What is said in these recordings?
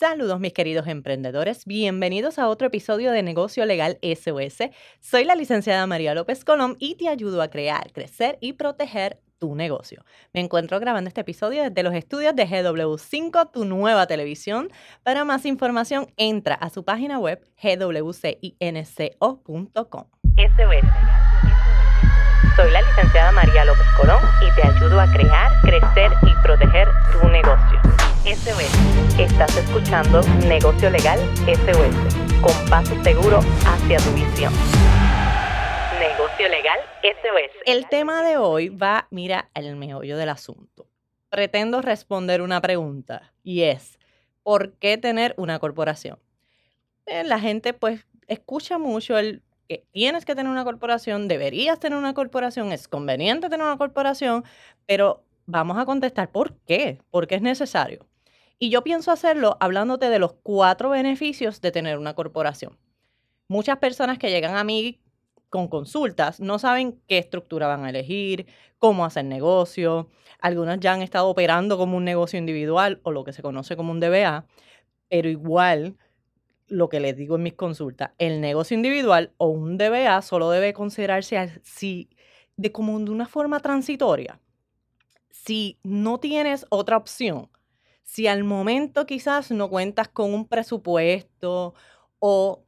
Saludos mis queridos emprendedores, bienvenidos a otro episodio de Negocio Legal SOS. Soy la licenciada María López Colón y te ayudo a crear, crecer y proteger tu negocio. Me encuentro grabando este episodio desde los estudios de GW5, tu nueva televisión. Para más información, entra a su página web gwcinco.com. Soy la licenciada María López Colón y te ayudo a crear, crecer y proteger tu negocio. SOS. Estás escuchando Negocio Legal SOS, con paso seguro hacia tu visión. Negocio Legal SOS. El tema de hoy va, mira, al meollo del asunto. Pretendo responder una pregunta y es, ¿por qué tener una corporación? Eh, la gente pues escucha mucho el que tienes que tener una corporación, deberías tener una corporación, es conveniente tener una corporación, pero vamos a contestar por qué, por qué es necesario. Y yo pienso hacerlo hablándote de los cuatro beneficios de tener una corporación. Muchas personas que llegan a mí con consultas no saben qué estructura van a elegir, cómo hacer negocio. Algunas ya han estado operando como un negocio individual o lo que se conoce como un DBA, pero igual lo que les digo en mis consultas, el negocio individual o un DBA solo debe considerarse así de como de una forma transitoria. Si no tienes otra opción, si al momento quizás no cuentas con un presupuesto o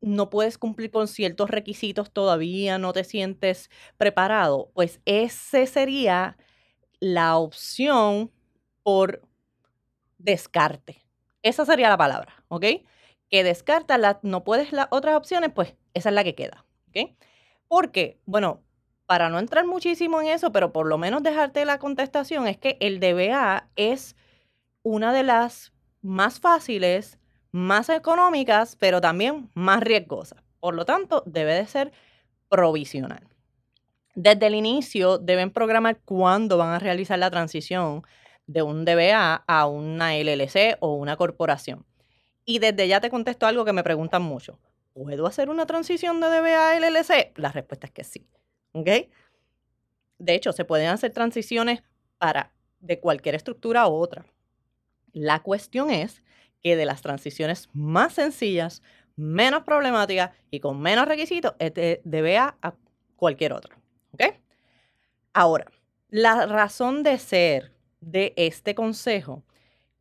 no puedes cumplir con ciertos requisitos todavía, no te sientes preparado, pues esa sería la opción por descarte. Esa sería la palabra, ¿ok? Que descarta, la, no puedes las otras opciones, pues esa es la que queda, ¿ok? Porque, bueno, para no entrar muchísimo en eso, pero por lo menos dejarte la contestación, es que el DBA es una de las más fáciles, más económicas, pero también más riesgosas. Por lo tanto, debe de ser provisional. Desde el inicio deben programar cuándo van a realizar la transición de un DBA a una LLC o una corporación. Y desde ya te contesto algo que me preguntan mucho. ¿Puedo hacer una transición de DBA a LLC? La respuesta es que sí. ¿Ok? De hecho, se pueden hacer transiciones para de cualquier estructura u otra. La cuestión es que de las transiciones más sencillas, menos problemáticas y con menos requisitos es de DBA a cualquier otro. Ahora, la razón de ser de este consejo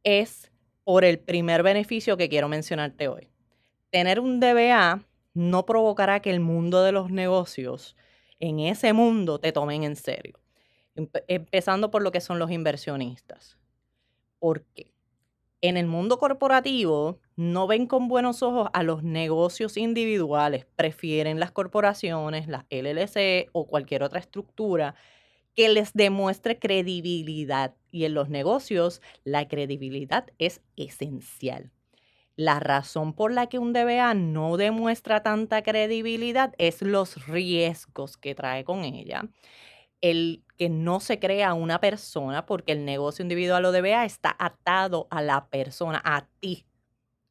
es por el primer beneficio que quiero mencionarte hoy. Tener un DBA no provocará que el mundo de los negocios, en ese mundo, te tomen en serio. Empezando por lo que son los inversionistas. ¿Por qué? En el mundo corporativo no ven con buenos ojos a los negocios individuales, prefieren las corporaciones, las LLC o cualquier otra estructura que les demuestre credibilidad. Y en los negocios la credibilidad es esencial. La razón por la que un DBA no demuestra tanta credibilidad es los riesgos que trae con ella el que no se crea una persona, porque el negocio individual o DBA está atado a la persona, a ti,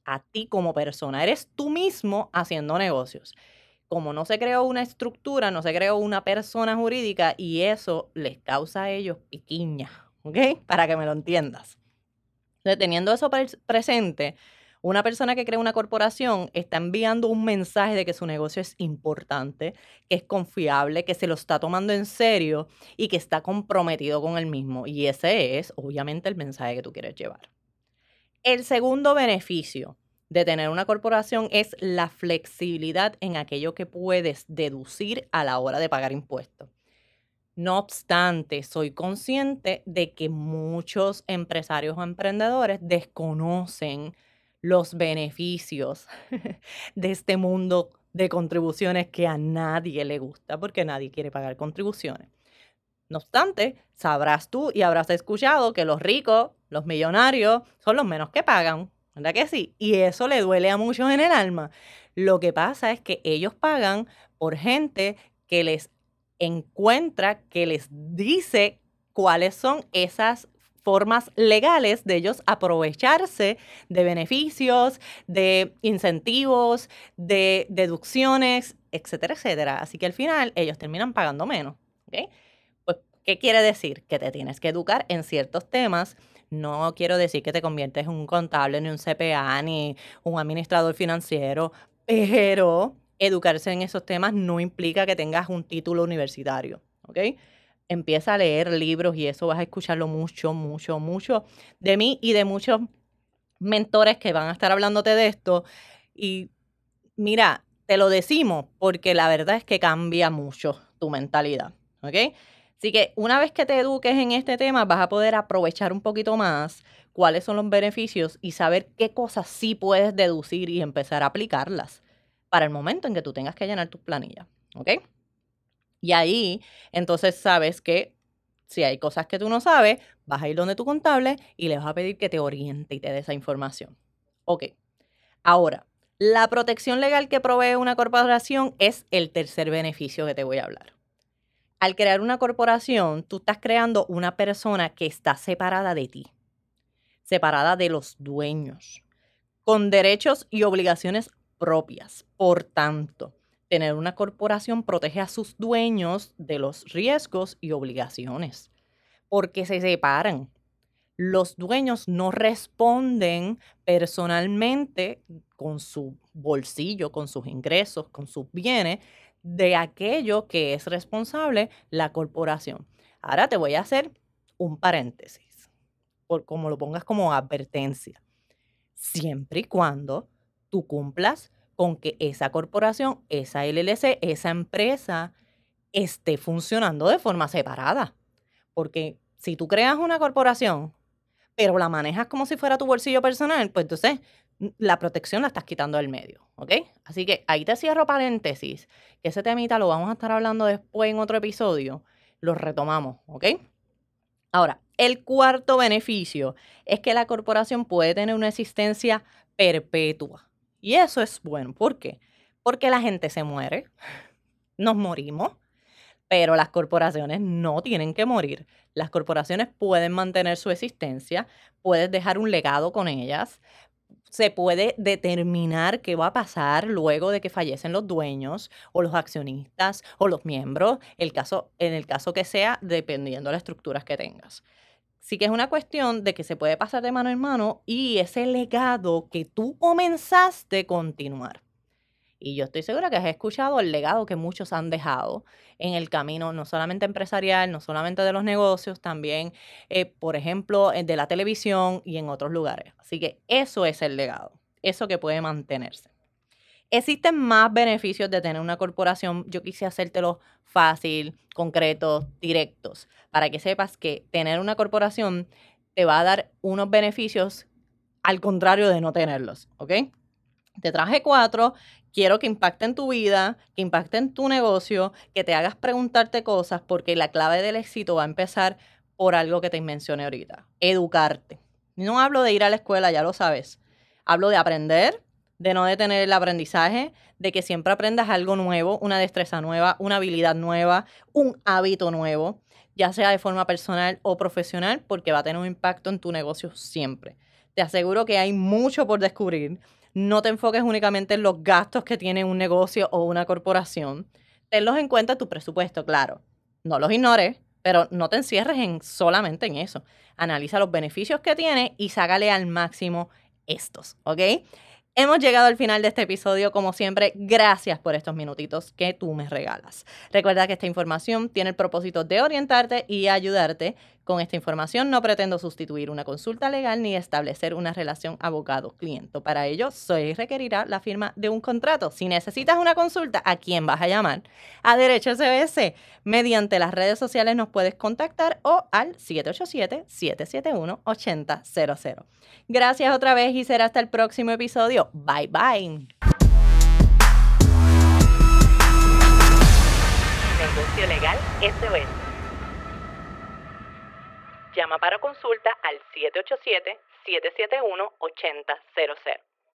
a ti como persona. Eres tú mismo haciendo negocios. Como no se creó una estructura, no se creó una persona jurídica y eso les causa a ellos piquiña, ¿ok? Para que me lo entiendas. teniendo eso presente, una persona que crea una corporación está enviando un mensaje de que su negocio es importante, que es confiable, que se lo está tomando en serio y que está comprometido con el mismo. Y ese es, obviamente, el mensaje que tú quieres llevar. El segundo beneficio de tener una corporación es la flexibilidad en aquello que puedes deducir a la hora de pagar impuestos. No obstante, soy consciente de que muchos empresarios o emprendedores desconocen los beneficios de este mundo de contribuciones que a nadie le gusta porque nadie quiere pagar contribuciones. No obstante, sabrás tú y habrás escuchado que los ricos, los millonarios, son los menos que pagan, ¿verdad que sí? Y eso le duele a muchos en el alma. Lo que pasa es que ellos pagan por gente que les encuentra, que les dice cuáles son esas formas legales de ellos aprovecharse de beneficios, de incentivos, de deducciones, etcétera, etcétera. Así que al final ellos terminan pagando menos. Pues, ¿qué quiere decir? Que te tienes que educar en ciertos temas, No quiero decir que te conviertes en un contable, ni un CPA, ni un administrador financiero, pero educarse en esos temas no implica que tengas un título universitario, ¿ok? Empieza a leer libros y eso vas a escucharlo mucho, mucho, mucho de mí y de muchos mentores que van a estar hablándote de esto. Y mira, te lo decimos porque la verdad es que cambia mucho tu mentalidad, ¿ok? Así que una vez que te eduques en este tema, vas a poder aprovechar un poquito más cuáles son los beneficios y saber qué cosas sí puedes deducir y empezar a aplicarlas para el momento en que tú tengas que llenar tus planillas, ¿ok? Y ahí entonces sabes que si hay cosas que tú no sabes, vas a ir donde tu contable y le vas a pedir que te oriente y te dé esa información. Ok. Ahora, la protección legal que provee una corporación es el tercer beneficio que te voy a hablar. Al crear una corporación, tú estás creando una persona que está separada de ti, separada de los dueños, con derechos y obligaciones propias. Por tanto, tener una corporación protege a sus dueños de los riesgos y obligaciones, porque se separan. Los dueños no responden personalmente con su bolsillo, con sus ingresos, con sus bienes, de aquello que es responsable la corporación. Ahora te voy a hacer un paréntesis, por como lo pongas como advertencia. Siempre y cuando tú cumplas con que esa corporación, esa LLC, esa empresa esté funcionando de forma separada. Porque si tú creas una corporación, pero la manejas como si fuera tu bolsillo personal, pues entonces la protección la estás quitando del medio, ¿ok? Así que ahí te cierro paréntesis, que ese temita lo vamos a estar hablando después en otro episodio, lo retomamos, ¿ok? Ahora, el cuarto beneficio es que la corporación puede tener una existencia perpetua. Y eso es bueno. ¿Por qué? Porque la gente se muere, nos morimos, pero las corporaciones no tienen que morir. Las corporaciones pueden mantener su existencia, puedes dejar un legado con ellas, se puede determinar qué va a pasar luego de que fallecen los dueños o los accionistas o los miembros, el caso, en el caso que sea, dependiendo de las estructuras que tengas sí que es una cuestión de que se puede pasar de mano en mano y ese legado que tú comenzaste continuar. Y yo estoy segura que has escuchado el legado que muchos han dejado en el camino, no solamente empresarial, no solamente de los negocios, también, eh, por ejemplo, de la televisión y en otros lugares. Así que eso es el legado, eso que puede mantenerse. Existen más beneficios de tener una corporación. Yo quise hacértelo fácil, concretos, directos, para que sepas que tener una corporación te va a dar unos beneficios al contrario de no tenerlos, ¿ok? Te traje cuatro, quiero que impacten tu vida, que impacten tu negocio, que te hagas preguntarte cosas, porque la clave del éxito va a empezar por algo que te mencioné ahorita, educarte. No hablo de ir a la escuela, ya lo sabes. Hablo de aprender, de no detener el aprendizaje, de que siempre aprendas algo nuevo, una destreza nueva, una habilidad nueva, un hábito nuevo, ya sea de forma personal o profesional, porque va a tener un impacto en tu negocio siempre. Te aseguro que hay mucho por descubrir. No te enfoques únicamente en los gastos que tiene un negocio o una corporación. Tenlos en cuenta tu presupuesto, claro. No los ignores, pero no te encierres en solamente en eso. Analiza los beneficios que tiene y sácale al máximo estos, ¿ok? Hemos llegado al final de este episodio. Como siempre, gracias por estos minutitos que tú me regalas. Recuerda que esta información tiene el propósito de orientarte y ayudarte. Con esta información no pretendo sustituir una consulta legal ni establecer una relación abogado-cliente. Para ello, soy requerirá la firma de un contrato. Si necesitas una consulta, ¿a quién vas a llamar? A Derecho SBS. Mediante las redes sociales nos puedes contactar o al 787-771-8000. Gracias otra vez y será hasta el próximo episodio. Bye bye. Negocio Legal SOS. Llama para consulta al 787-771-8000.